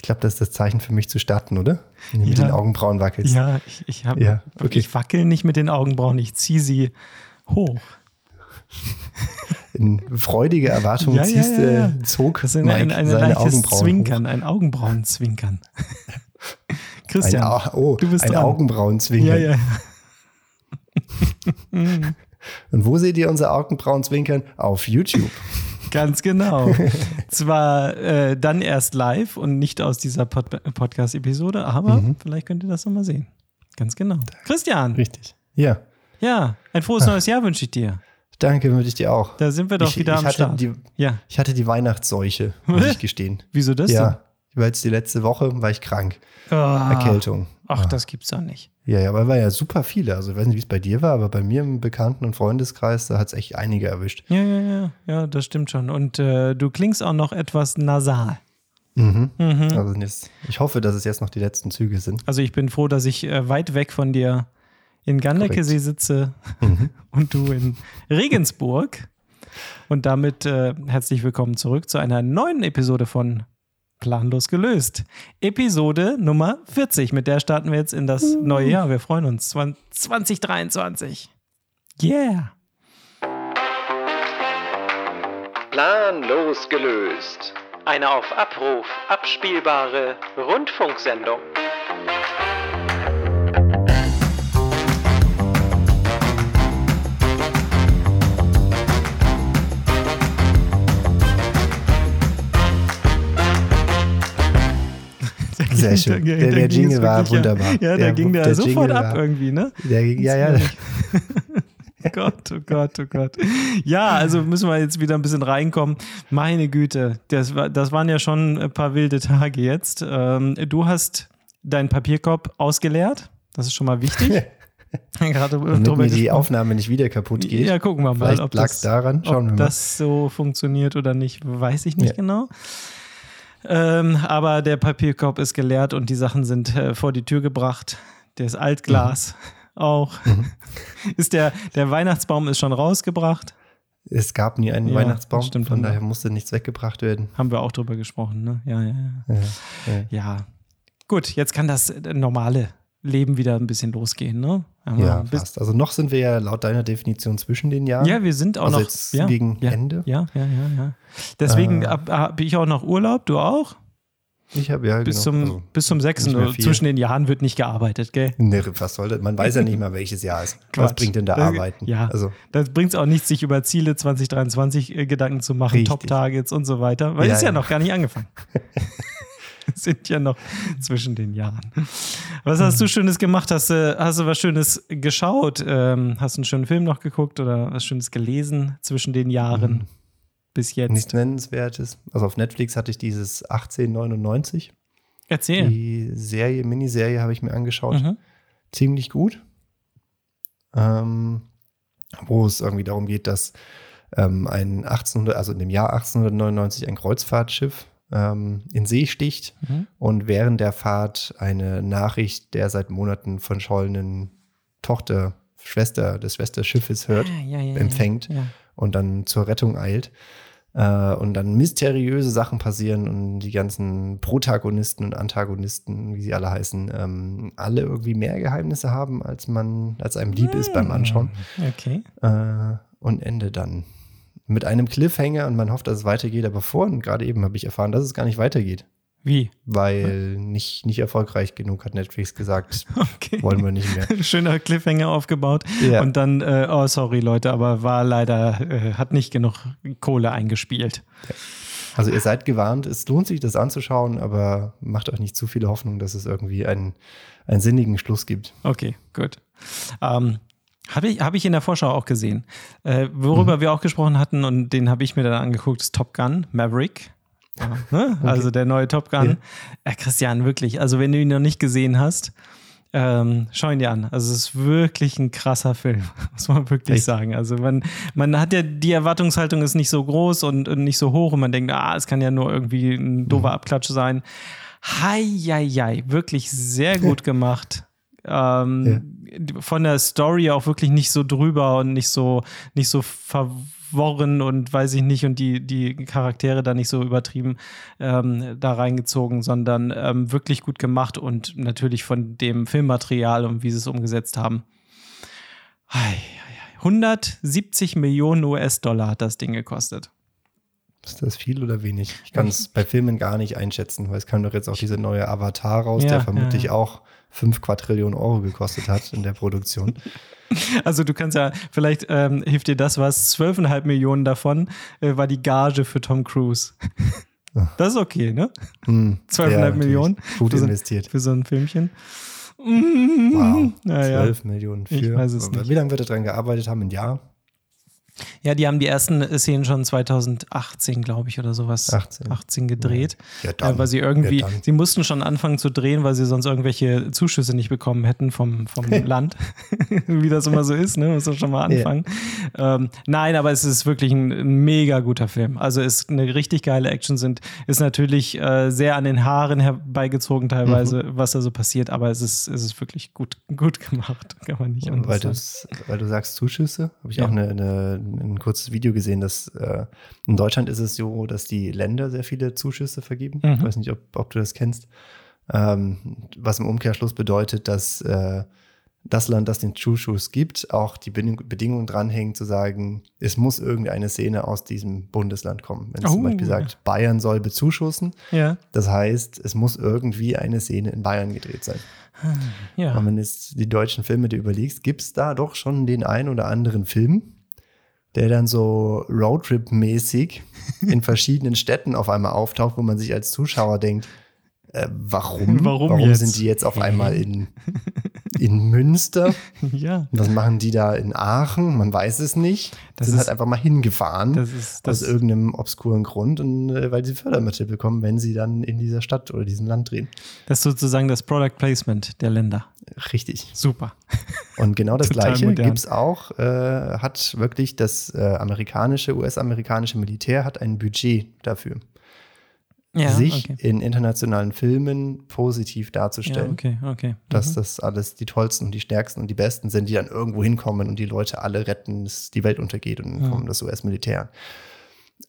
Ich glaube, das ist das Zeichen für mich zu starten, oder? Wenn du mit Ja. den Augenbrauen wackelst. Ja, ich, ich habe Ja, okay. ich wackel nicht mit den Augenbrauen, ich ziehe sie hoch. In freudiger Erwartung Ja, ziehst ja, ja. äh, zog Das ist ein, Mike ein, ein seine leichtes Augenbrauen Zwinkern, hoch. ein Augenbrauenzwinkern. Ein, Christian, Au- oh, du bist ein dran. Augenbrauenzwinkern. ja, ja. Und wo seht ihr unser Augenbrauenzwinkern? Auf YouTube. Ganz genau. Zwar äh, dann erst live und nicht aus dieser Pod Podcast-Episode, aber Mhm. vielleicht könnt ihr das nochmal sehen. Ganz genau. Christian, Richtig. Ja. ja, ein frohes neues Jahr wünsche ich dir. Danke, würde ich dir auch. Da sind wir doch ich, wieder ich am Start. Die, ja, ich hatte die Weihnachtsseuche, muss ich gestehen. wieso das Ja. Ich war jetzt die letzte Woche, war ich krank. denn? Ah, Erkältung. Ach, das gibt's doch nicht. Ja, ja, aber war ja super viele. Also ich weiß nicht, wie es bei dir war, aber bei mir im Bekannten- und Freundeskreis, da hat es echt einige erwischt. Ja, ja, ja, ja, das stimmt schon. Und äh, du klingst auch noch etwas nasal. Mhm. Mhm. Also jetzt, ich hoffe, dass es jetzt noch die letzten Züge sind. Also ich bin froh, dass ich äh, weit weg von dir in Ganderkesee sitze Mhm. und du in Regensburg. Und damit äh, herzlich willkommen zurück zu einer neuen Episode von Planlos gelöst. Episode Nummer 40. Mit der starten wir jetzt in das neue Jahr. Wir freuen uns. 20- 2023. Yeah. Planlos gelöst. Eine auf Abruf abspielbare Rundfunksendung. Sehr schön. Der, der es Jingle war wirklich, wunderbar. Ja, da ging der, sofort Jingle ab war- irgendwie, ne? Der, ging- ja, ja. Gott, oh Gott, oh Gott. Ja, also müssen wir jetzt wieder ein bisschen reinkommen. Meine Güte, das, war, das waren ja schon ein paar wilde Tage jetzt. Ähm, du hast deinen Papierkorb ausgeleert. Das ist schon mal wichtig. Gerade Damit mir die gesprochen. Aufnahme nicht wieder kaputt geht. Ja, gucken wir mal, Vielleicht ob lag das, daran. Schauen wir mal. das so funktioniert oder nicht, weiß ich nicht Ja. genau. Ähm, aber der Papierkorb ist geleert und die Sachen sind äh, vor die Tür gebracht. Das Altglas Mhm. auch. Ist der, der Weihnachtsbaum ist schon rausgebracht. Es gab nie einen Ja, Weihnachtsbaum, stimmt. von daher musste nichts weggebracht werden. Haben wir auch drüber gesprochen, ne? Ja, ja, ja. Ja, ja. Ja. Gut, jetzt kann das normale Leben wieder ein bisschen losgehen, ne? Haben wir Ja, fast. Also noch sind wir ja laut deiner Definition zwischen den Jahren. Ja, wir sind auch also noch. jetzt ja, gegen ja, Ende. Ja, ja, ja, ja. Deswegen Äh. habe hab ich auch noch Urlaub, du auch? Ich habe ja Bis, genau, zum, also, bis zum 6. nicht mehr viel. Zwischen den Jahren wird nicht gearbeitet, gell? ne, was soll das? Man weiß ja nicht mal, welches Jahr ist. Was bringt denn da Das- Arbeiten? ja. Also, Da bringt es auch nichts, sich über Ziele 2023 äh, Gedanken zu machen. Top-Targets und so weiter, weil Ja, ist ja, ja. noch gar nicht angefangen. sind ja noch zwischen den Jahren. Was hast du Schönes gemacht? Hast du, hast du was Schönes geschaut? Ähm, hast du einen schönen Film noch geguckt oder was Schönes gelesen zwischen den Jahren bis jetzt? nichts Nennenswertes. Also auf Netflix hatte ich dieses 1899. Erzähl. Die Serie, Miniserie habe ich mir angeschaut. Mhm. Ziemlich gut. Ähm, wo es irgendwie darum geht, dass ähm, ein 1800, also in dem Jahr 1899 ein Kreuzfahrtschiff ähm, in See sticht Mhm. und während der Fahrt eine Nachricht der seit Monaten verschollenen Tochter, Schwester des Schwesterschiffes hört Ah, ja, ja, empfängt. Ja. und dann zur Rettung eilt. Äh, und dann mysteriöse Sachen passieren und die ganzen Protagonisten und Antagonisten, wie sie alle heißen, ähm, alle irgendwie mehr Geheimnisse haben, als man, als einem lieb ist beim Anschauen. Okay. Äh, und Ende dann mit einem Cliffhanger und man hofft, dass es weitergeht, aber vorhin gerade eben habe ich erfahren, dass es gar nicht weitergeht, Wie? weil nicht, nicht erfolgreich genug, hat Netflix gesagt, Okay. wollen wir nicht mehr. Schöner Cliffhanger aufgebaut. Ja. Und dann, äh, oh, sorry, Leute, aber war leider, äh, hat nicht genug Kohle eingespielt. Also ihr seid gewarnt, es lohnt sich, das anzuschauen, aber macht euch nicht zu viele Hoffnung, dass es irgendwie einen, einen sinnigen Schluss gibt. Okay, gut. Ähm, habe ich, hab ich in der Vorschau auch gesehen. Äh, worüber wir auch gesprochen hatten und den habe ich mir dann angeguckt, ist Top Gun, Maverick. Ja, ne? Also der neue Top Gun. Äh, Christian, wirklich, also wenn du ihn noch nicht gesehen hast, ähm, schau ihn dir an. Also es ist wirklich ein krasser Film, muss man wirklich Echt? sagen. Also man, man hat ja, die Erwartungshaltung ist nicht so groß und, und nicht so hoch und man denkt, ah, es kann ja nur irgendwie ein doofer Abklatsch sein. Hei, hei, hei, wirklich sehr gut gemacht. Ähm, von der Story auch wirklich nicht so drüber und nicht so, nicht so verworren und weiß ich nicht und die, die Charaktere da nicht so übertrieben ähm, da reingezogen, sondern ähm, wirklich gut gemacht und natürlich von dem Filmmaterial und wie sie es umgesetzt haben. 170 Millionen US-Dollar hat das Ding gekostet. Ist das viel oder wenig? Ich kann es bei Filmen gar nicht einschätzen, weil es kam doch jetzt auch diese neue Avatar raus, ja, der vermutlich ja. auch 5 Quadrillionen Euro gekostet hat in der Produktion. Also du kannst ja, vielleicht ähm, hilft dir das was, 12,5 Millionen davon äh, war die Gage für Tom Cruise. Das ist okay, ne? Hm, 12,5 ja, Millionen. Gut investiert. Für so ein Filmchen. Wow, 12 Millionen für. Ich weiß es nicht. Wie lange wird er daran gearbeitet haben? Ein Jahr? Ja, die haben die ersten Szenen schon 2018, glaube ich, oder sowas, 18, 18 gedreht. Ja, dann, äh, weil sie irgendwie, ja, sie mussten schon anfangen zu drehen, weil sie sonst irgendwelche Zuschüsse nicht bekommen hätten vom, vom Land. Wie das immer so ist, ne? Muss man schon mal anfangen. Ja. Ähm, nein, aber es ist wirklich ein mega guter Film. Also ist eine richtig geile Action sind, ist natürlich äh, sehr an den Haaren herbeigezogen teilweise, mhm. was da so passiert, aber es ist, es ist wirklich gut, gut gemacht. Kann man nicht Und weil, weil du sagst Zuschüsse, habe ich auch eine, eine ein kurzes Video gesehen, dass äh, in Deutschland ist es so, dass die Länder sehr viele Zuschüsse vergeben. Mhm. Ich weiß nicht, ob, ob du das kennst. Ähm, was im Umkehrschluss bedeutet, dass äh, das Land, das den Zuschuss gibt, auch die Bedingungen dranhängen, zu sagen, es muss irgendeine Szene aus diesem Bundesland kommen. Wenn es oh, zum Beispiel sagt, Bayern soll bezuschussen, ja. das heißt, es muss irgendwie eine Szene in Bayern gedreht sein. Ja. Und wenn du jetzt die deutschen Filme dir überlegst, gibt es da doch schon den einen oder anderen Film, der dann so Roadtrip-mäßig in verschiedenen Städten auf einmal auftaucht, wo man sich als Zuschauer denkt, äh, warum? Warum, warum sind die jetzt auf einmal in, in Münster? ja. Was machen die da in Aachen? Man weiß es nicht. Das sind ist, halt einfach mal hingefahren das ist, das aus irgendeinem obskuren Grund und äh, weil sie Fördermittel bekommen, wenn sie dann in dieser Stadt oder diesem Land drehen. Das ist sozusagen das Product Placement der Länder. Richtig. Super. Und genau das Gleiche gibt es auch, äh, hat wirklich das äh, amerikanische, US-amerikanische Militär hat ein Budget dafür ja, sich okay. in internationalen Filmen positiv darzustellen. Ja, okay, okay. Mhm. Dass das alles die tollsten und die stärksten und die besten sind, die dann irgendwo hinkommen und die Leute alle retten, dass die Welt untergeht und dann ja. kommt das US-Militär.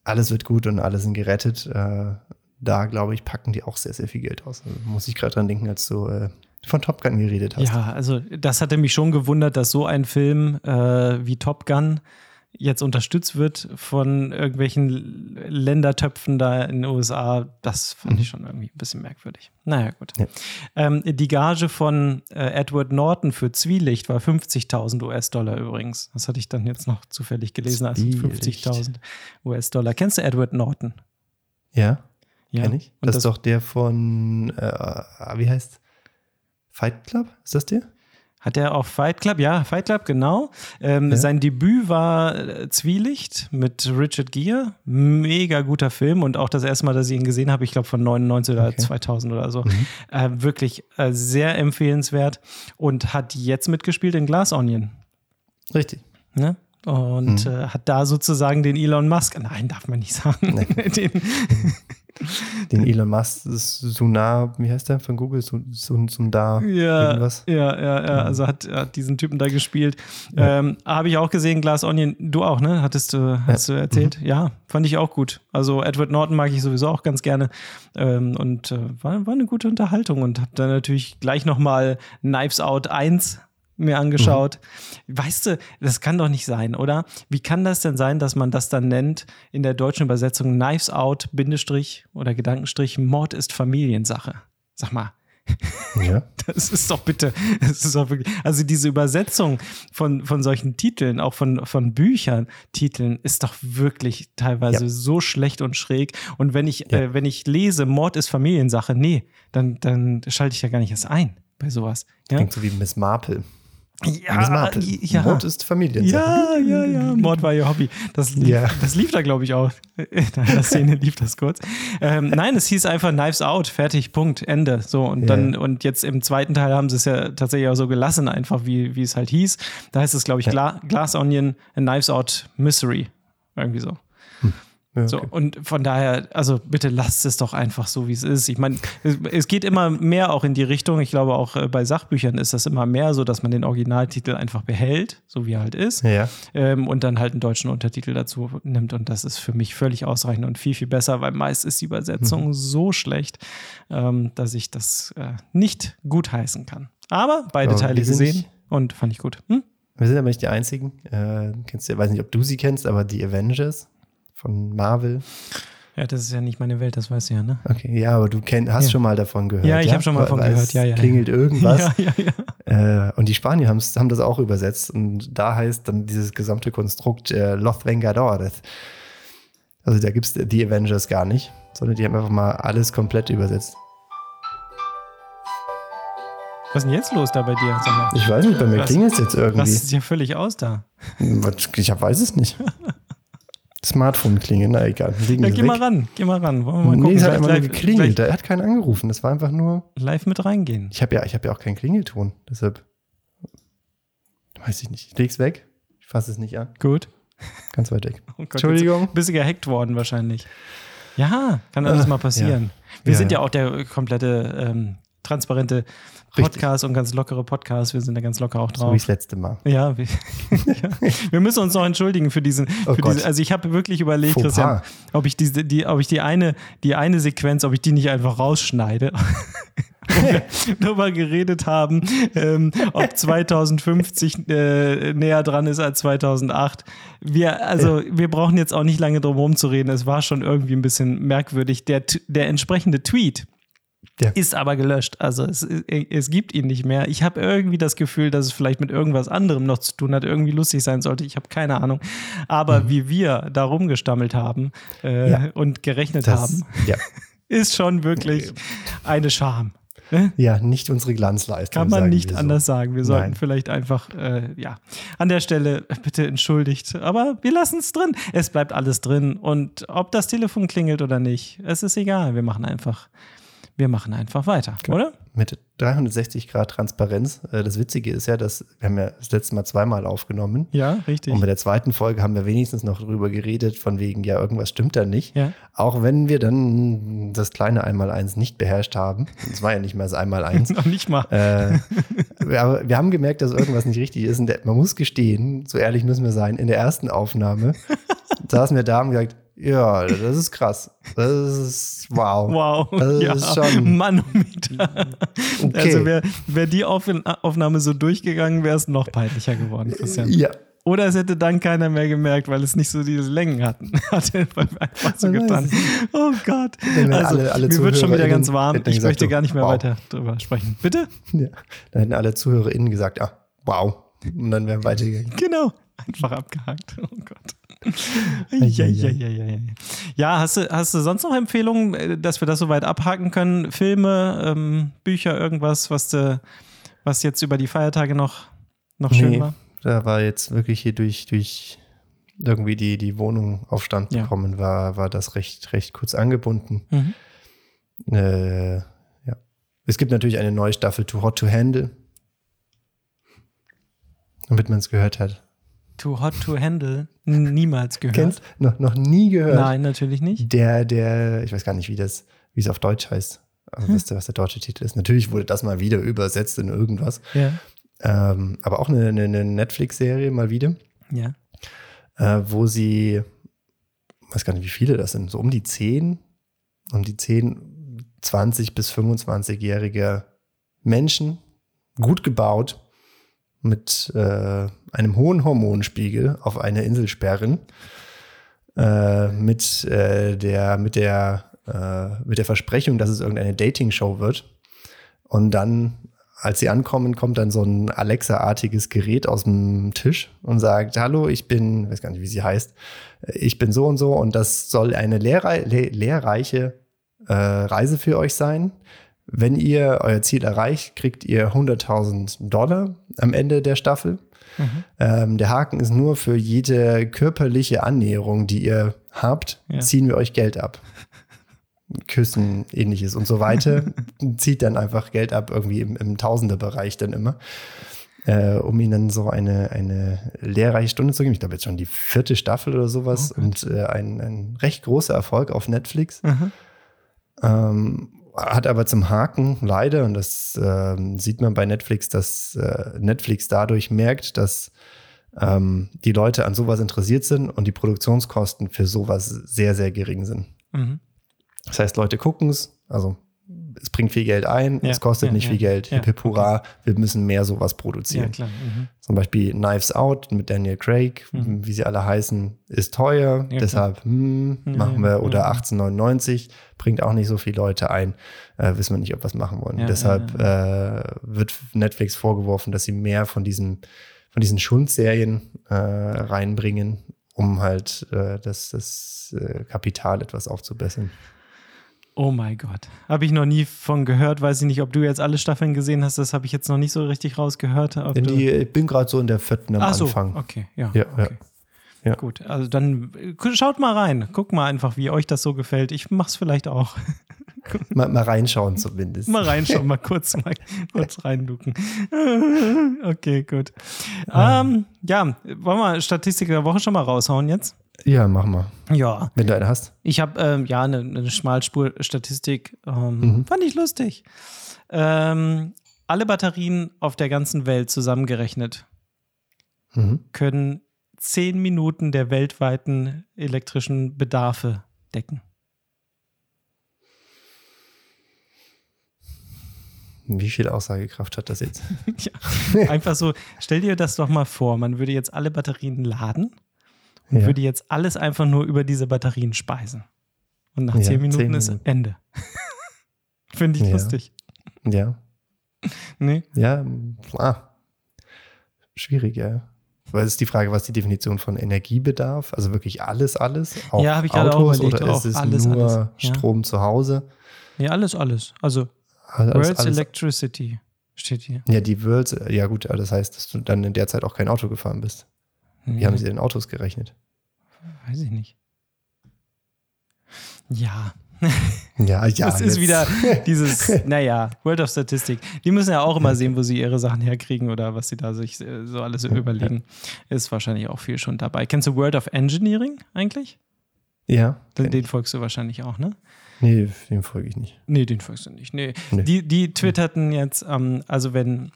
Alles wird gut und alle sind gerettet. Äh, da, glaube ich, packen die auch sehr, sehr viel Geld aus. Also, muss ich gerade dran denken, als du äh, von Top Gun geredet hast. Ja, also das hatte mich schon gewundert, dass so ein Film äh, wie Top Gun jetzt unterstützt wird von irgendwelchen Ländertöpfen da in den USA, das fand ich mhm. schon irgendwie ein bisschen merkwürdig. Naja, gut. Ja. Ähm, die Gage von äh, Edward Norton für Zwielicht war 50.000 US-Dollar übrigens. Das hatte ich dann jetzt noch zufällig gelesen als 50.000 US-Dollar. Kennst du Edward Norton? Ja, ja. kenn ich. Das, das, ist doch der von, äh, wie heißt Fight Club? Ist das der? Hat er auch Fight Club? Ja, Fight Club, genau. Ähm, ja. Sein Debüt war äh, Zwielicht mit Richard Gere. Mega guter Film und auch das erste Mal, dass ich ihn gesehen habe, ich glaube von 99 oder okay. 2000 oder so. Mhm. Äh, wirklich äh, sehr empfehlenswert und hat jetzt mitgespielt in Glass Onion. Richtig. Ne? Und mhm. äh, hat da sozusagen den Elon Musk, nein, darf man nicht sagen, nee. den, den Elon Musk, Sunar, wie heißt der von Google? Sundar, ja, irgendwas? Ja, ja, ja, also hat, hat diesen Typen da gespielt. Ja. Ähm, Habe ich auch gesehen, Glass Onion, du auch, ne? Hattest du, hast ja. du erzählt? Mhm. Ja, fand ich auch gut. Also Edward Norton mag ich sowieso auch ganz gerne ähm, und äh, war, war eine gute Unterhaltung und habe dann natürlich gleich nochmal Knives Out 1 mir angeschaut. Mhm. Weißt du, das kann doch nicht sein, oder? Wie kann das denn sein, dass man das dann nennt in der deutschen Übersetzung Knives Out, Bindestrich oder Gedankenstrich, Mord ist Familiensache? Sag mal. Ja. Das ist doch bitte, das ist doch wirklich, also diese Übersetzung von, von solchen Titeln, auch von, von Büchern, Titeln, ist doch wirklich teilweise ja. so schlecht und schräg. Und wenn ich, ja. äh, wenn ich lese, Mord ist Familiensache, nee, dann, dann schalte ich ja gar nicht erst ein bei sowas. Ja? Klingt so wie Miss Marple. Ja, ja. Mord ist Familie. Ja, ja, ja. Mord war ihr Hobby. Das lief, ja. das lief da, glaube ich, auch. In einer Szene lief das kurz. Ähm, nein, es hieß einfach Knives Out, fertig, Punkt, Ende. So, und dann, und jetzt im zweiten Teil haben sie es ja tatsächlich auch so gelassen, einfach wie, wie es halt hieß. Da heißt es, glaube ich, Gla Glass Onion, a Knives Out Mystery. Irgendwie so. Ja, So, okay. und von daher, also bitte lasst es doch einfach so, wie es ist. Ich meine, es, es geht immer mehr auch in die Richtung. Ich glaube, auch äh, bei Sachbüchern ist das immer mehr so, dass man den Originaltitel einfach behält, so wie er halt ist, Ja. ähm, und dann halt einen deutschen Untertitel dazu nimmt. Und das ist für mich völlig ausreichend und viel, viel besser, weil meist ist die Übersetzung Mhm. so schlecht, ähm, dass ich das äh, nicht gut heißen kann. Aber beide Aber Teile gesehen nicht- und fand ich gut. Hm? Wir sind aber nicht die Einzigen. Äh, kennst du, weiß nicht, ob du sie kennst, aber die Avengers von Marvel. Ja, das ist ja nicht meine Welt, das weißt du ja, ne? Okay, ja, aber du kenn, hast Ja. schon mal davon gehört. Ja, ich hab schon mal davon gehört, ja, ja. Klingelt irgendwas. Ja, ja, ja. Äh, und die Spanier haben das auch übersetzt. Und da heißt dann dieses gesamte Konstrukt äh, Los Vengadores. Also da gibt es die Avengers gar nicht, sondern die haben einfach mal alles komplett übersetzt. Was ist denn jetzt los da bei dir? Ich weiß nicht, bei mir klingelt es jetzt irgendwie. Rastet ja völlig aus da. Ich hab, weiß es nicht. Smartphone klingelt, na egal. Liegen Ja, geh weg. mal ran, geh mal ran. Wollen wir mal Nee, es hat einfach nur geklingelt. Er hat keinen angerufen. Das war einfach nur. live mit reingehen. Ich habe ja, ich hab ja auch keinen Klingelton. Deshalb. Weiß ich nicht. Ich leg's weg. Ich fasse es nicht an. Gut. Ganz weit weg. Oh Gott, Entschuldigung. Bist du gehackt worden wahrscheinlich. Ja, kann alles Ah, mal passieren. Wir Ja, sind ja ja. auch der komplette ähm, transparente Podcast und ganz lockere Podcast. Wir sind da ganz locker auch So wie drauf. das letzte Mal. ja, wir, ja, wir müssen uns noch entschuldigen für diesen. Oh für diese, also ich habe wirklich überlegt. Christian, ob ich diese, die, ob ich die eine, die eine Sequenz, ob ich die nicht einfach rausschneide. Wo wir darüber geredet haben, ähm, ob 2050 äh, näher dran ist als 2008. Wir, also, wir brauchen jetzt auch nicht lange drum herum zu reden. Es war schon irgendwie ein bisschen merkwürdig. Der, der entsprechende Tweet Ja. ist aber gelöscht. Also es, es gibt ihn nicht mehr. Ich habe irgendwie das Gefühl, dass es vielleicht mit irgendwas anderem noch zu tun hat, irgendwie lustig sein sollte. Ich habe keine Ahnung. Aber wie wir da rumgestammelt haben äh, Mhm. Ja. und gerechnet Das, haben, ja. ist schon wirklich eine Scham. ja, nicht unsere Glanzleistung. Kann man nicht so. anders sagen. Wir sollten Nein. vielleicht einfach, äh, ja, an der Stelle bitte entschuldigt. Aber wir lassen es drin. Es bleibt alles drin. Und ob das Telefon klingelt oder nicht, es ist egal. Wir machen einfach, wir machen einfach weiter, oder? Mit 360 Grad Transparenz. Äh, Das Witzige ist ja, dass wir haben ja das letzte Mal zweimal aufgenommen. Ja, richtig. Und bei der zweiten Folge haben wir wenigstens noch drüber geredet, von wegen, ja, irgendwas stimmt da nicht. Ja. Auch wenn wir dann das kleine Einmaleins nicht beherrscht haben. Es war ja nicht mehr das Einmaleins. Noch nicht mal. äh, wir, wir haben gemerkt, dass irgendwas nicht richtig ist. Und man muss gestehen, so ehrlich müssen wir sein, in der ersten Aufnahme saßen wir da und gesagt, ja, das ist krass. Das ist wow. Wow. Das ja. ist schon Manometer. okay. Also wäre wär die Auf Aufnahme so durchgegangen, wäre es noch peinlicher geworden, Christian. ja. Oder es hätte dann keiner mehr gemerkt, weil es nicht so diese Längen hatten. Hat er einfach so getan. Oh Gott. Also, alle- alle mir wird schon wieder ganz warm. Ich gesagt möchte gar nicht mehr wow. weiter drüber sprechen. Bitte? ja. Dann hätten alle ZuhörerInnen gesagt, ah, wow. Und dann wären wir weitergegangen. Genau. Einfach abgehakt. Oh Gott. Ja, ja, ja, ja, hast, du, hast du sonst noch Empfehlungen, äh, dass wir das soweit abhaken können? Filme, ähm, Bücher, irgendwas, was, du, was jetzt über die Feiertage noch, noch schön Nee, war? da war jetzt wirklich hier durch, durch irgendwie die, die Wohnung auf Stand Ja. bekommen, war, war das recht, recht kurz angebunden. Mhm. Äh, ja. Es gibt natürlich eine neue Staffel Too Hot to Handle. Damit man es gehört hat. Too Hot to Handle. Niemals gehört. Kennst noch, noch nie gehört? Nein, natürlich nicht. Der, der, ich weiß gar nicht, wie das, wie es auf Deutsch heißt. Also was, der, was der deutsche Titel ist. Natürlich wurde das mal wieder übersetzt in irgendwas. Ja. Ähm, aber auch eine, eine, eine Netflix-Serie mal wieder, Ja. äh, wo sie, weiß gar nicht, wie viele das sind, so um die 10, um die 10, 20 bis 25-jährige Menschen, gut gebaut, mit äh, einem hohen Hormonspiegel auf eine Insel sperren, äh, mit, äh, der, mit, der, äh, mit der Versprechung, dass es irgendeine Dating-Show wird. Und dann, als sie ankommen, kommt dann so ein Alexa-artiges Gerät aus dem Tisch und sagt, hallo, ich bin, weiß gar nicht, wie sie heißt, ich bin so und so und das soll eine lehrrei le lehrreiche äh, Reise für euch sein. Wenn ihr euer Ziel erreicht, kriegt ihr 100.000 Dollar am Ende der Staffel. Ähm, der Haken ist nur für jede körperliche Annäherung, die ihr habt, Ja. ziehen wir euch Geld ab. Küssen, ähnliches und so weiter. Zieht dann einfach Geld ab, irgendwie im, im Tausenderbereich dann immer. äh, um ihnen dann so eine, eine lehrreiche Stunde zu geben. Ich glaube jetzt schon die vierte Staffel oder sowas Oh und äh, ein, ein recht großer Erfolg auf Netflix. Mhm. Ähm, hat aber zum Haken leider, und das ähm, sieht man bei Netflix, dass äh, Netflix dadurch merkt, dass ähm, die Leute an sowas interessiert sind und die Produktionskosten für sowas sehr, sehr gering sind. Mhm. Das heißt, Leute gucken es, also es bringt viel Geld ein, Ja, es kostet ja, nicht ja, viel Geld, ja, hip hurra, wir müssen mehr sowas produzieren. Mhm. Zum Beispiel Knives Out mit Daniel Craig, Mhm. wie sie alle heißen, ist teuer, deshalb hm, machen wir, oder ja. 1899, bringt auch nicht so viele Leute ein, äh, wissen wir nicht, ob wir es machen wollen. Deshalb Äh, wird Netflix vorgeworfen, dass sie mehr von diesen, von diesen Schundserien äh, reinbringen, um halt äh, das, das äh, Kapital etwas aufzubessern. Oh mein Gott. Habe ich noch nie von gehört. Weiß ich nicht, ob du jetzt alle Staffeln gesehen hast. Das habe ich jetzt noch nicht so richtig rausgehört. Die, ich bin gerade so in der vierten am Ach so, Anfang. okay. Ja, Ja, ja. okay. Ja. Gut, also dann äh, schaut mal rein. Guck mal einfach, wie euch das so gefällt. Ich mach's vielleicht auch. Mal, mal reinschauen zumindest. Mal reinschauen, mal kurz, mal kurz reinducken. Okay, gut. Ähm, ja, wollen wir Statistik der Woche schon mal raushauen jetzt? Ja, mach mal. Ja. Wenn du eine hast. Ich habe ähm, ja eine, eine Schmalspur-Statistik. Ähm, Mhm. Fand ich lustig. Ähm, alle Batterien auf der ganzen Welt zusammengerechnet Mhm. können zehn Minuten der weltweiten elektrischen Bedarfe decken. Wie viel Aussagekraft hat das jetzt? ja. Einfach so, stell dir das doch mal vor, man würde jetzt alle Batterien laden und Ja. würde jetzt alles einfach nur über diese Batterien speisen. Und nach Ja, zehn Minuten zehn ist Minuten. Ende. Finde ich Ja. lustig. Ja. Nee? Ja, ah. schwierig, ja. Weil es ist die Frage, was die Definition von Energiebedarf? Also wirklich alles, alles? Auch Ja, ich gerade auch Autos überlegt, oder ist es alles, nur alles. Strom zu Hause? Nee, alles, alles. Also Alles, World's alles, Electricity steht hier. ja, die Worlds, ja gut, das heißt, dass du dann in der Zeit auch kein Auto gefahren bist. Wie haben sie denn Autos gerechnet? Weiß ich nicht. Ja, Ja, ja. das ist jetzt. wieder dieses, naja, World of Statistic. Die müssen ja auch immer sehen, wo sie ihre Sachen herkriegen oder was sie da sich äh, so alles überlegen. Ist wahrscheinlich auch viel schon dabei. Kennst du World of Engineering eigentlich? Ja. Den, den folgst du wahrscheinlich auch, ne? Nee, dem folge ich nicht. Nee, den folgst du nicht. Nee. Nee. Die, die twitterten jetzt, ähm, also wenn,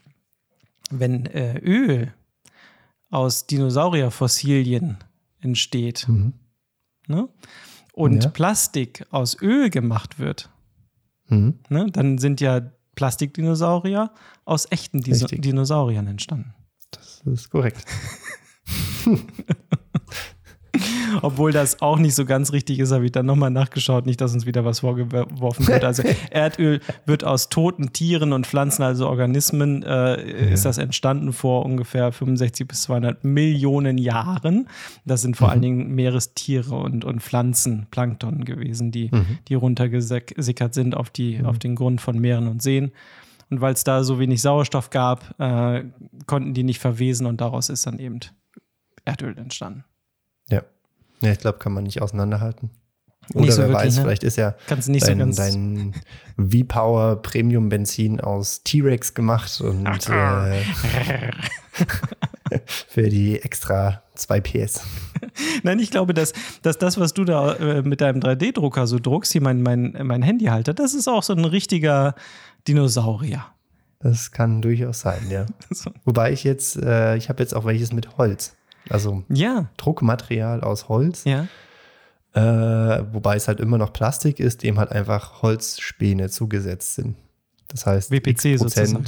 wenn äh, Öl aus Dinosaurierfossilien entsteht Mhm. ne? und Ja. Plastik aus Öl gemacht wird, Mhm. ne? dann sind ja Plastikdinosaurier aus echten Dis Richtig. Dinosauriern entstanden. Das ist korrekt. Obwohl das auch nicht so ganz richtig ist, habe ich dann nochmal nachgeschaut, nicht, dass uns wieder was vorgeworfen wird. Also Erdöl wird aus toten Tieren und Pflanzen, also Organismen, äh, ist das entstanden vor ungefähr 65 bis 200 Millionen Jahren. Das sind vor allen Dingen Meerestiere und, und Pflanzen, Plankton gewesen, die, die runtergesickert sind auf, die, auf den Grund von Meeren und Seen. Und weil es da so wenig Sauerstoff gab, äh, konnten die nicht verwesen und daraus ist dann eben Erdöl entstanden. Ja. Ja, ich glaube, kann man nicht auseinanderhalten. Nicht Oder so wer wirklich, weiß, ne? vielleicht ist ja Kannst nicht so dein, ganz. dein V-Power Premium Benzin aus T-Rex gemacht und äh, für die extra 2 PS. Nein, ich glaube, dass, dass das, was du da äh, mit deinem 3D-Drucker so druckst, hier mein, mein, mein Handyhalter, das ist auch so ein richtiger Dinosaurier. Das kann durchaus sein, ja. So. Wobei ich jetzt, äh, ich habe jetzt auch welches mit Holz. Also Ja, Druckmaterial aus Holz. ja. Äh, wobei es halt immer noch Plastik ist, dem halt einfach Holzspäne zugesetzt sind. Das heißt, WPC sozusagen.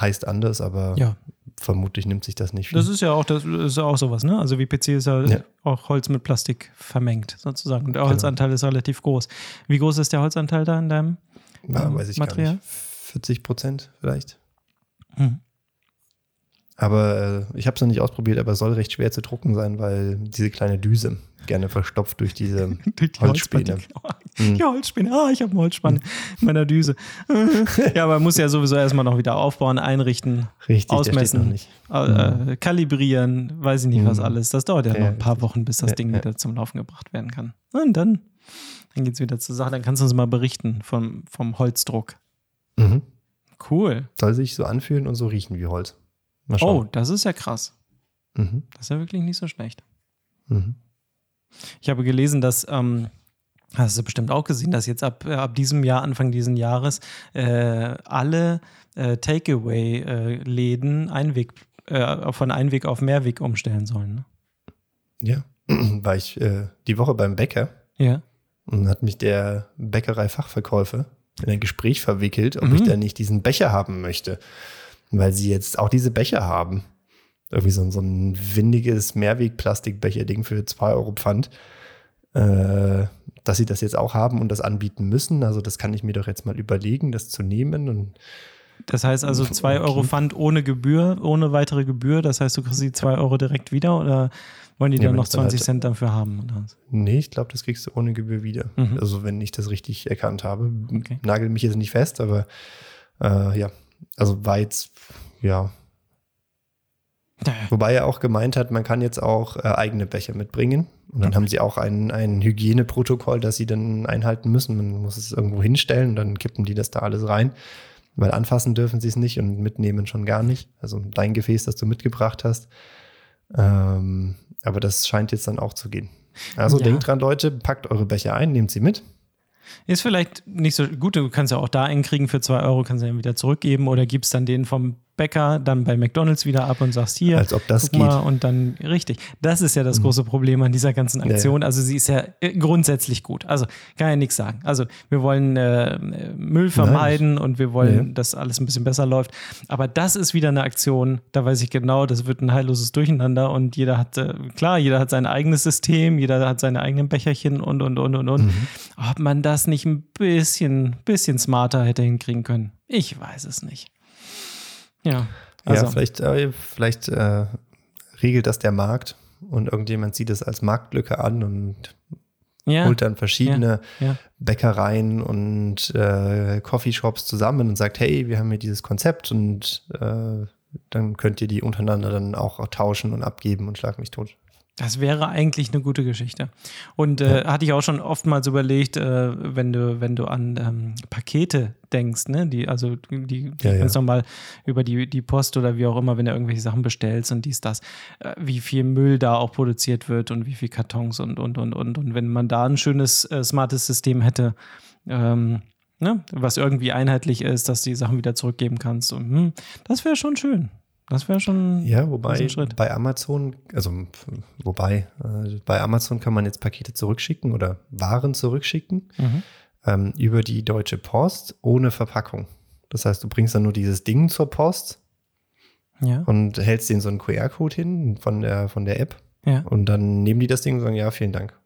heißt anders, aber Ja, vermutlich nimmt sich das nicht viel. das ist ja auch, das ist ja auch sowas, ne? Also WPC ist ja, Ja. auch Holz mit Plastik vermengt, sozusagen. Und der Holzanteil ist relativ groß. Wie groß ist der Holzanteil da in deinem ja, ähm, weiß ich Material? gar nicht. 40 Prozent vielleicht. Hm. Aber äh, ich habe es noch nicht ausprobiert, aber es soll recht schwer zu drucken sein, weil diese kleine Düse gerne verstopft durch diese Durch die Holzspäne. Holzspäne. Die Holzspäne. Ah, ich habe einen Holzspann in meiner Düse. ja, aber man muss ja sowieso erstmal noch wieder aufbauen, einrichten, Richtig, ausmessen, äh, kalibrieren, weiß ich nicht was Mhm. alles. Das dauert ja, Ja, noch ein paar. Wochen, bis das Ja, Ding ja. wieder zum Laufen gebracht werden kann. Und dann, dann geht es wieder zur Sache. Dann kannst du uns mal berichten vom, vom Holzdruck. Mhm. Cool. Soll sich so anfühlen und so riechen wie Holz. Oh, das ist ja krass. Mhm. Das ist ja wirklich nicht so schlecht. Mhm. Ich habe gelesen, dass, ähm, hast du bestimmt auch gesehen, dass jetzt ab, äh, ab diesem Jahr, Anfang dieses Jahres, äh, alle äh, Takeaway-Läden Einweg, äh, von Einweg auf Mehrweg umstellen sollen. Ne? Ja. War ich äh, die Woche beim Bäcker Ja. und hat mich der Bäckerei-Fachverkäufer in ein Gespräch verwickelt, ob Mhm. ich denn nicht diesen Becher haben möchte. Weil sie jetzt auch diese Becher haben. Irgendwie so, ein- so ein windiges Mehrweg-Plastikbecher-Ding für 2 Euro Pfand. Äh, dass sie das jetzt auch haben und das anbieten müssen. Also, das kann ich mir doch jetzt mal überlegen, das zu nehmen. Und Das heißt also 2 Euro. Pfand ohne Gebühr, ohne weitere Gebühr. Das heißt, du kriegst die 2 Euro direkt wieder oder wollen die dann noch es dann 20 halt- Cent dafür haben? Oder? nee, ich glaube, das kriegst du ohne Gebühr wieder. Mhm. Also, wenn ich das richtig erkannt habe. Okay. Nagel mich jetzt nicht fest, aber äh, ja. Also, war jetzt, ja, Wobei er auch gemeint hat, man kann jetzt auch äh, eigene Becher mitbringen. Und dann haben sie auch ein, ein Hygieneprotokoll, das sie dann einhalten müssen. Man muss es irgendwo hinstellen und dann kippen die das da alles rein. Weil anfassen dürfen sie es nicht und mitnehmen schon gar nicht. Also dein Gefäß, das du mitgebracht hast. Ähm, aber das scheint jetzt dann auch zu gehen. Also Ja. denkt dran, Leute, packt eure Becher ein, nehmt sie mit. Ist vielleicht nicht so gut, du kannst ja auch da einen kriegen für 2 Euro, kannst du ja wieder zurückgeben oder gibst dann den vom Bäcker dann bei McDonalds wieder ab und sagst hier, Als ob das guck mal, geht. Mhm. und dann richtig. Das ist ja das große Problem an dieser ganzen Ja, ja. Aktion. Also sie ist ja äh, grundsätzlich gut. Also kann ja nichts sagen. Also wir wollen äh, Müll vermeiden und wir wollen, Ja. dass alles ein bisschen besser läuft. Aber das ist wieder eine Aktion, da weiß ich genau, das wird ein heilloses Durcheinander und jeder hat, äh, klar, jeder hat sein eigenes System, jeder hat seine eigenen Becherchen und, und, und, und, und. Mhm. Ob man das nicht ein bisschen, bisschen smarter hätte hinkriegen können? Ich weiß es nicht. Ja. Also, ja, vielleicht, äh, vielleicht äh, regelt das der Markt und irgendjemand sieht es als Marktlücke an und ja, holt dann verschiedene ja. Bäckereien und äh, Coffeeshops zusammen und sagt, hey, wir haben hier dieses Konzept und äh, dann könnt ihr die untereinander dann auch tauschen und abgeben und schlag mich tot. Das wäre eigentlich eine gute Geschichte. Und äh, hatte ich auch schon oftmals überlegt, äh, wenn du, wenn du an ähm, Pakete denkst, ne, die, also die, Ja, ja. ganz normal über die, die Post oder wie auch immer, wenn du irgendwelche Sachen bestellst und dies, das, äh, wie viel Müll da auch produziert wird und wie viel Kartons und und und und. Und wenn man da ein schönes, äh, smartes System hätte, ähm, ne, was irgendwie einheitlich ist, dass du die Sachen wieder zurückgeben kannst. Und, hm, das wäre schon schön. Das wäre schon. Ja, wobei ein Schritt. bei Amazon, also wobei, äh, bei Amazon kann man jetzt Pakete zurückschicken oder Waren zurückschicken Mhm. ähm, über die Deutsche Post ohne Verpackung. Das heißt, du bringst dann nur dieses Ding zur Post Ja. und hältst denen so einen QR-Code hin von der, von der App Ja. und dann nehmen die das Ding und sagen, ja, vielen Dank.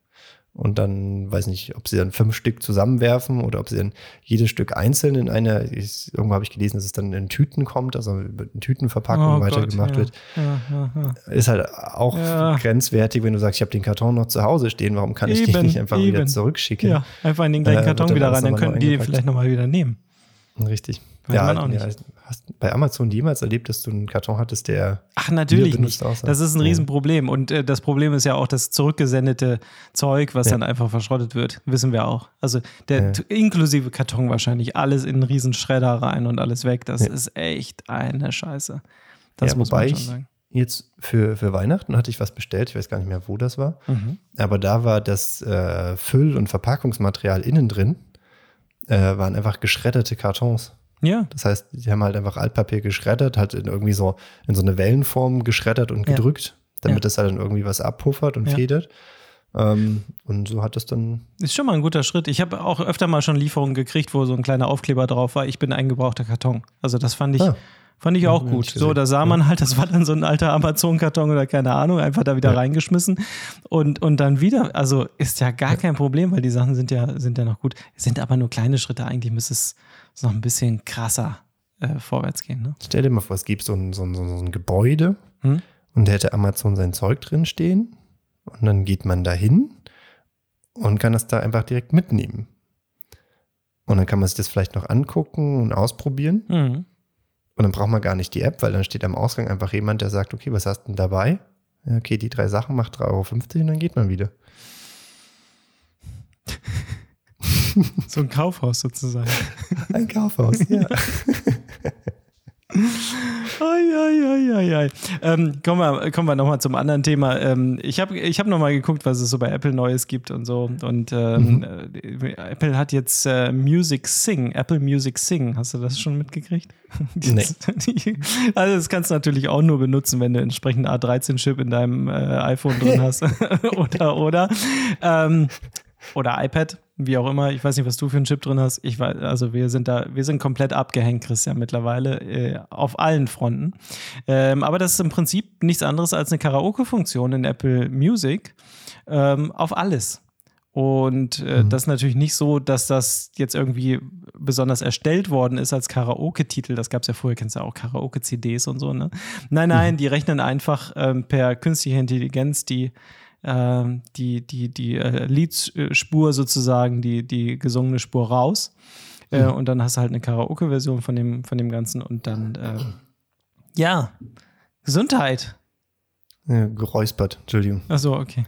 Und dann weiß nicht, ob sie dann fünf Stück zusammenwerfen oder ob sie dann jedes Stück einzeln in eine, ich, irgendwo habe ich gelesen, dass es dann in Tüten kommt, also über eine Tütenverpackung Oh weitergemacht Gott, wird. Ja, ja, ja. Ist halt auch grenzwertig, wenn du sagst, ich habe den Karton noch zu Hause stehen, warum kann ich den Eben, nicht einfach wieder eben. zurückschicken? Ja, einfach in den gleichen Äh, Karton wird dann wieder rein, dann könnten die den vielleicht nochmal wieder nehmen. Richtig. Ja, man auch ja, hast bei Amazon jemals erlebt, dass du einen Karton hattest, der Ach, natürlich benutzt nicht. aussah. Das ist ein. Riesenproblem. Und äh, das Problem ist ja auch das zurückgesendete Zeug, was Ja. dann einfach verschrottet wird. Wissen wir auch. Also der Ja. inklusive Karton wahrscheinlich alles in einen riesen Schredder rein und alles weg. Das ist echt eine Scheiße. Das muss man schon sagen. jetzt für, für Weihnachten hatte ich was bestellt, ich weiß gar nicht mehr, wo das war. Mhm. Aber da war das äh, Füll- und Verpackungsmaterial innen drin, äh, waren einfach geschredderte Kartons. Ja, Das heißt, die haben halt einfach Altpapier geschreddert, halt in irgendwie so in so eine Wellenform geschreddert und Ja. gedrückt, damit Ja. das halt dann irgendwie was abpuffert und Ja. federt. Ähm, und so hat das dann. ist schon mal ein guter Schritt. Ich habe auch öfter mal schon Lieferungen gekriegt, wo so ein kleiner Aufkleber drauf war, ich bin ein gebrauchter Karton. Also das fand ich, Ah. fand ich auch gut. So, da sah man halt, das war dann so ein alter Amazon-Karton oder keine Ahnung, einfach da wieder Ja. reingeschmissen und, und dann wieder. Also ist ja gar kein Problem, weil die Sachen sind ja, sind ja noch gut. Es sind aber nur kleine Schritte. Eigentlich müsste es noch ein bisschen krasser äh, vorwärts gehen. Ne? Stell dir mal vor, es gibt so ein, so ein, so ein Gebäude Hm? und da hätte Amazon sein Zeug drin stehen und dann geht man da hin und kann das da einfach direkt mitnehmen. Und dann kann man sich das vielleicht noch angucken und ausprobieren. Mhm. Und dann braucht man gar nicht die App, weil dann steht am Ausgang einfach jemand, der sagt, okay, was hast du denn dabei? Ja, okay, die drei Sachen macht 3,50 Euro und dann geht man wieder. So ein Kaufhaus sozusagen. Ein Kaufhaus, ja. Eieieiei. Ähm, kommen wir, kommen wir nochmal zum anderen Thema. Ähm, ich habe ich hab nochmal geguckt, was es so bei Apple Neues gibt und so. Und ähm, mhm. äh, Apple hat jetzt äh, Music Sing, Apple Music Sing. Hast du das schon mitgekriegt? Nee. also das kannst du natürlich auch nur benutzen, wenn du entsprechend A13-Chip in deinem äh, iPhone drin hast. oder, oder. Ähm, oder iPad, wie auch immer. Ich weiß nicht, was du für einen Chip drin hast. Ich weiß, also wir sind da, wir sind komplett abgehängt, Christian, mittlerweile äh, auf allen Fronten. Ähm, aber das ist im Prinzip nichts anderes als eine Karaoke-Funktion in Apple Music ähm, auf alles. Und äh, mhm. das ist natürlich nicht so, dass das jetzt irgendwie besonders erstellt worden ist als Karaoke-Titel. Das gab es ja vorher, kennst du auch Karaoke-CDs und so, ne? Nein, nein, mhm. die rechnen einfach ähm, per künstlicher Intelligenz die die, die, die äh, Liedspur sozusagen, die, die gesungene Spur raus. Äh, mhm. Und dann hast du halt eine Karaoke-Version von dem, von dem Ganzen und dann, äh, ja, Gesundheit. Ja, geräuspert, Entschuldigung. Ach so, okay.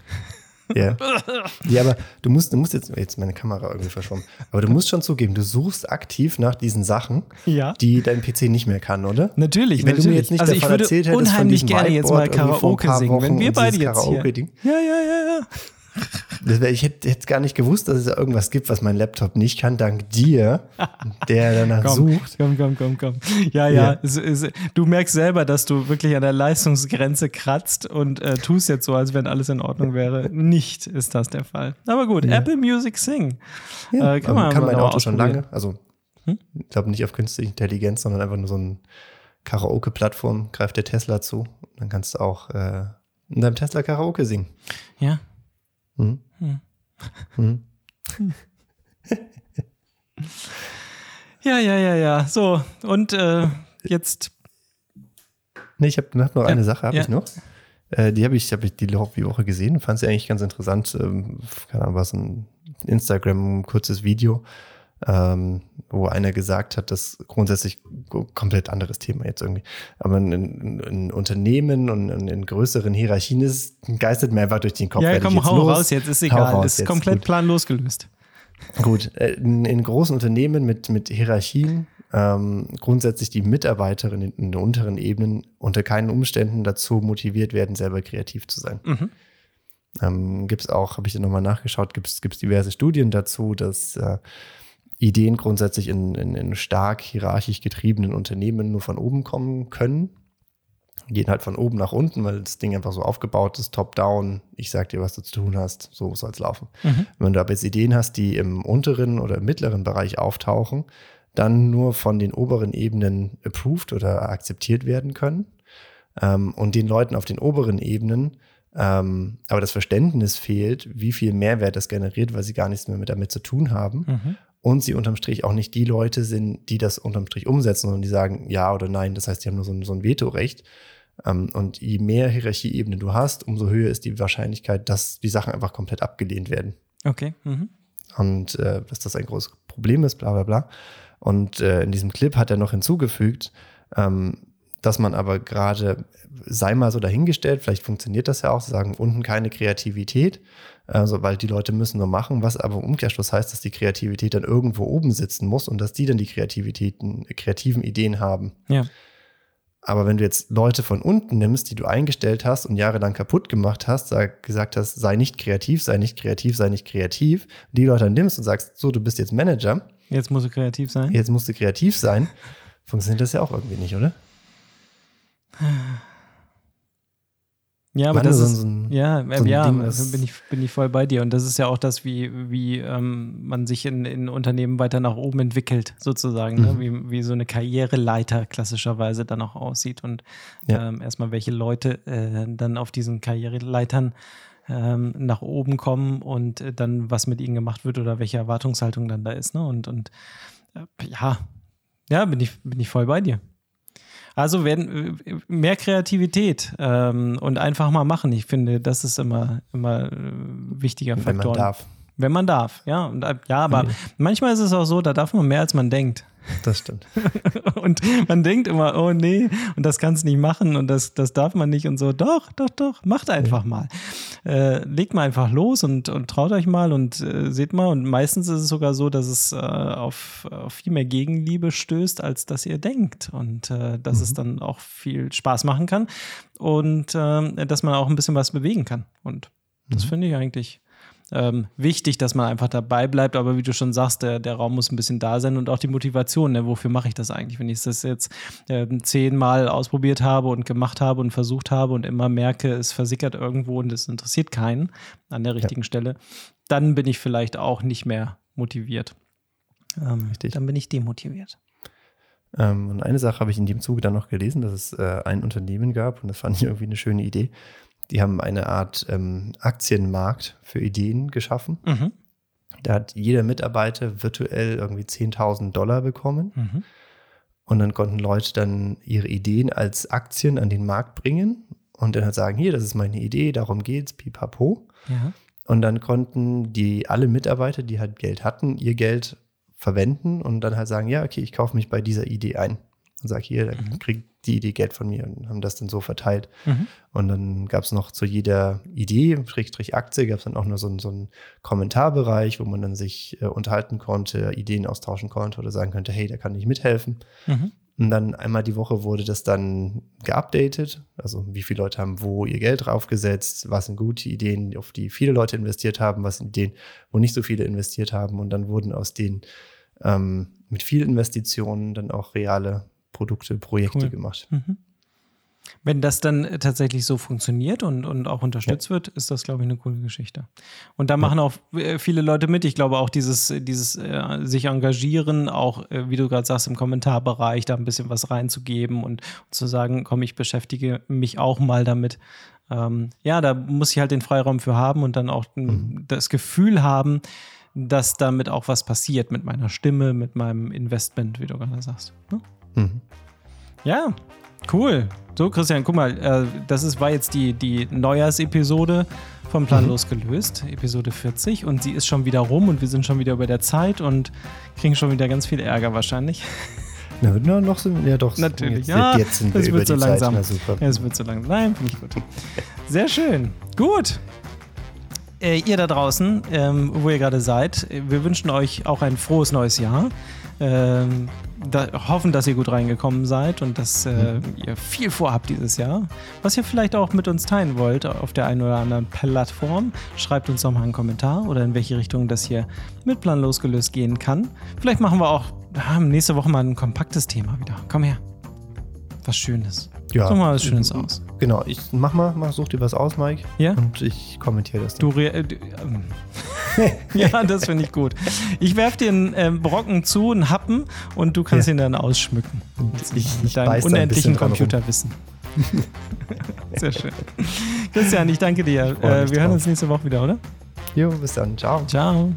Ja. ja, aber du musst, du musst jetzt, jetzt meine Kamera irgendwie verschwommen, aber du musst schon zugeben, du suchst aktiv nach diesen Sachen, ja. die dein PC nicht mehr kann, oder? Natürlich, Wenn natürlich. du mir jetzt nicht also davon ich würde erzählt hättest, unheimlich von gerne jetzt mal Karaoke singen, wenn wir beide jetzt hier. Ja, ja, ja, ja. Wär, ich hätte jetzt gar nicht gewusst, dass es irgendwas gibt, was mein Laptop nicht kann, dank dir, der danach komm, sucht. Komm, komm, komm, komm. Ja, ja. ja. Es, es, du merkst selber, dass du wirklich an der Leistungsgrenze kratzt und äh, tust jetzt so, als wenn alles in Ordnung wäre. Nicht ist das der Fall. Aber gut, ja. Apple Music Sing. Ja, äh, kann, man kann mein Auto schon lange. Also, hm? ich glaube nicht auf künstliche Intelligenz, sondern einfach nur so eine Karaoke-Plattform, greift der Tesla zu. Dann kannst du auch äh, in deinem Tesla Karaoke singen. Ja, hm. Hm. Ja, ja, ja, ja. So, und äh, jetzt. Nee, ich habe hab noch ja. eine Sache, habe ja. ich noch. Äh, die habe ich, hab ich die Woche gesehen fand sie eigentlich ganz interessant. Ähm, keine Ahnung, was ein Instagram, ein kurzes Video ähm, wo einer gesagt hat, dass grundsätzlich komplett anderes Thema jetzt irgendwie. Aber in, in, in Unternehmen und in, in, größeren Hierarchien ist, geistert mir einfach durch den Kopf. Ja, komm, hau los. raus jetzt, ist egal. Raus, ist jetzt. komplett Gut. planlos gelöst. Gut, äh, in, in, großen Unternehmen mit, mit Hierarchien ähm, grundsätzlich die Mitarbeiterinnen in den unteren Ebenen unter keinen Umständen dazu motiviert werden, selber kreativ zu sein. Mhm. Ähm, gibt es auch, habe ich da nochmal nachgeschaut, gibt es diverse Studien dazu, dass äh, Ideen grundsätzlich in, in, in stark hierarchisch getriebenen Unternehmen nur von oben kommen können. Gehen halt von oben nach unten, weil das Ding einfach so aufgebaut ist, top-down. Ich sag dir, was du zu tun hast, so soll es laufen. Mhm. Wenn du aber jetzt Ideen hast, die im unteren oder im mittleren Bereich auftauchen, dann nur von den oberen Ebenen approved oder akzeptiert werden können. Ähm, und den Leuten auf den oberen Ebenen ähm, aber das Verständnis fehlt, wie viel Mehrwert das generiert, weil sie gar nichts mehr mit damit zu tun haben. Mhm und sie unterm Strich auch nicht die Leute sind, die das unterm Strich umsetzen, sondern die sagen ja oder nein. Das heißt, die haben nur so ein, so ein Vetorecht. Ähm, und je mehr Hierarchieebene du hast, umso höher ist die Wahrscheinlichkeit, dass die Sachen einfach komplett abgelehnt werden. Okay. Mhm. Und äh, dass das ein großes Problem ist, bla bla bla. Und äh, in diesem Clip hat er noch hinzugefügt, ähm, dass man aber gerade, sei mal so dahingestellt, vielleicht funktioniert das ja auch, sagen unten keine Kreativität, also, weil die Leute müssen nur machen, was aber im Umkehrschluss heißt, dass die Kreativität dann irgendwo oben sitzen muss und dass die dann die Kreativitäten, kreativen Ideen haben. Ja. Aber wenn du jetzt Leute von unten nimmst, die du eingestellt hast und jahrelang kaputt gemacht hast, sag, gesagt hast, sei nicht kreativ, sei nicht kreativ, sei nicht kreativ, die Leute dann nimmst und sagst, so, du bist jetzt Manager. Jetzt musst du kreativ sein. Jetzt musst du kreativ sein. Funktioniert das ja auch irgendwie nicht, oder? Ja, aber das ist, so ein, ja, so ein ja, Ding, bin ich, bin ich voll bei dir. Und das ist ja auch das, wie, wie ähm, man sich in, in Unternehmen weiter nach oben entwickelt, sozusagen. Ne? Mhm. Ne? Wie, wie so eine Karriereleiter klassischerweise dann auch aussieht. Und ja. ähm, erstmal, welche Leute äh, dann auf diesen Karriereleitern ähm, nach oben kommen und äh, dann was mit ihnen gemacht wird oder welche Erwartungshaltung dann da ist. Ne? Und, und äh, ja, ja, bin ich, bin ich voll bei dir. Also werden mehr Kreativität ähm, und einfach mal machen. Ich finde, das ist immer, immer äh, wichtiger Faktor. Wenn man darf. Wenn man darf, ja. Und, äh, ja, aber okay. manchmal ist es auch so, da darf man mehr, als man denkt. Das stimmt. und man denkt immer, oh nee, und das kannst du nicht machen und das, das darf man nicht und so. Doch, doch, doch, macht einfach ja. mal. Äh, legt mal einfach los und, und traut euch mal und äh, seht mal. Und meistens ist es sogar so, dass es äh, auf, auf, viel mehr Gegenliebe stößt, als dass ihr denkt. Und äh, dass mhm. es dann auch viel Spaß machen kann und äh, dass man auch ein bisschen was bewegen kann. Und das mhm. finde ich eigentlich ähm, wichtig, dass man einfach dabei bleibt. Aber wie du schon sagst, der, der Raum muss ein bisschen da sein und auch die Motivation. Ne? Wofür mache ich das eigentlich? Wenn ich das jetzt äh, zehnmal ausprobiert habe und gemacht habe und versucht habe und immer merke, es versickert irgendwo und es interessiert keinen an der richtigen ja. Stelle, dann bin ich vielleicht auch nicht mehr motiviert. Ähm, Richtig. Dann bin ich demotiviert. Ähm, und eine Sache habe ich in dem Zuge dann noch gelesen, dass es äh, ein Unternehmen gab und das fand ich irgendwie eine schöne Idee die haben eine Art ähm, Aktienmarkt für Ideen geschaffen. Mhm. Da hat jeder Mitarbeiter virtuell irgendwie 10.000 Dollar bekommen. Mhm. Und dann konnten Leute dann ihre Ideen als Aktien an den Markt bringen und dann halt sagen, hier, das ist meine Idee, darum geht's, pipapo. Ja. Und dann konnten die alle Mitarbeiter, die halt Geld hatten, ihr Geld verwenden und dann halt sagen, ja, okay, ich kaufe mich bei dieser Idee ein und sage, hier, dann mhm. kriegt die Idee Geld von mir und haben das dann so verteilt. Mhm. Und dann gab es noch zu jeder Idee, Schrägstrich Aktie, gab es dann auch nur so, so einen Kommentarbereich, wo man dann sich äh, unterhalten konnte, Ideen austauschen konnte oder sagen könnte, hey, da kann ich mithelfen. Mhm. Und dann einmal die Woche wurde das dann geupdatet. Also wie viele Leute haben wo ihr Geld draufgesetzt, was sind gute Ideen, auf die viele Leute investiert haben, was sind Ideen, wo nicht so viele investiert haben. Und dann wurden aus den ähm, mit viel Investitionen dann auch reale Produkte, Projekte cool. gemacht. Mhm. Wenn das dann tatsächlich so funktioniert und, und auch unterstützt ja. wird, ist das, glaube ich, eine coole Geschichte. Und da machen auch äh, viele Leute mit. Ich glaube auch dieses, dieses äh, sich engagieren, auch äh, wie du gerade sagst, im Kommentarbereich da ein bisschen was reinzugeben und, und zu sagen, komm, ich beschäftige mich auch mal damit. Ähm, ja, da muss ich halt den Freiraum für haben und dann auch mhm. das Gefühl haben, dass damit auch was passiert mit meiner Stimme, mit meinem Investment, wie du gerade sagst. Ne? Mhm. Ja, cool. So, Christian, guck mal, äh, das ist, war jetzt die, die Neujahrsepisode von Planlos mhm. gelöst, Episode 40. Und sie ist schon wieder rum und wir sind schon wieder über der Zeit und kriegen schon wieder ganz viel Ärger wahrscheinlich. Na, na noch sind wir ja doch. Natürlich, jetzt, ja. Jetzt sind wir es wird so langsam. Es wird so langsam. Nein, finde ich gut. Sehr schön. Gut. Äh, ihr da draußen, ähm, wo ihr gerade seid, wir wünschen euch auch ein frohes neues Jahr. Ähm, da, hoffen, dass ihr gut reingekommen seid und dass äh, mhm. ihr viel vorhabt dieses Jahr. Was ihr vielleicht auch mit uns teilen wollt auf der einen oder anderen Plattform, schreibt uns doch mal einen Kommentar oder in welche Richtung das hier mit Plan losgelöst gehen kann. Vielleicht machen wir auch ja, nächste Woche mal ein kompaktes Thema wieder. Komm her. Was Schönes. Ja. Such mal was Schönes aus. Genau, ich mach mal, mach, such dir was aus, Mike. Ja. Und ich kommentiere das. Dann. Du, du ähm. ja, das finde ich gut. Ich werfe dir einen äh, Brocken zu, einen Happen und du kannst ja. ihn dann ausschmücken. Ich, ich mit deinem unendlichen Computerwissen. Sehr schön. Christian, ich danke dir. Ich äh, wir hören uns nächste Woche wieder, oder? Jo, bis dann. Ciao. Ciao.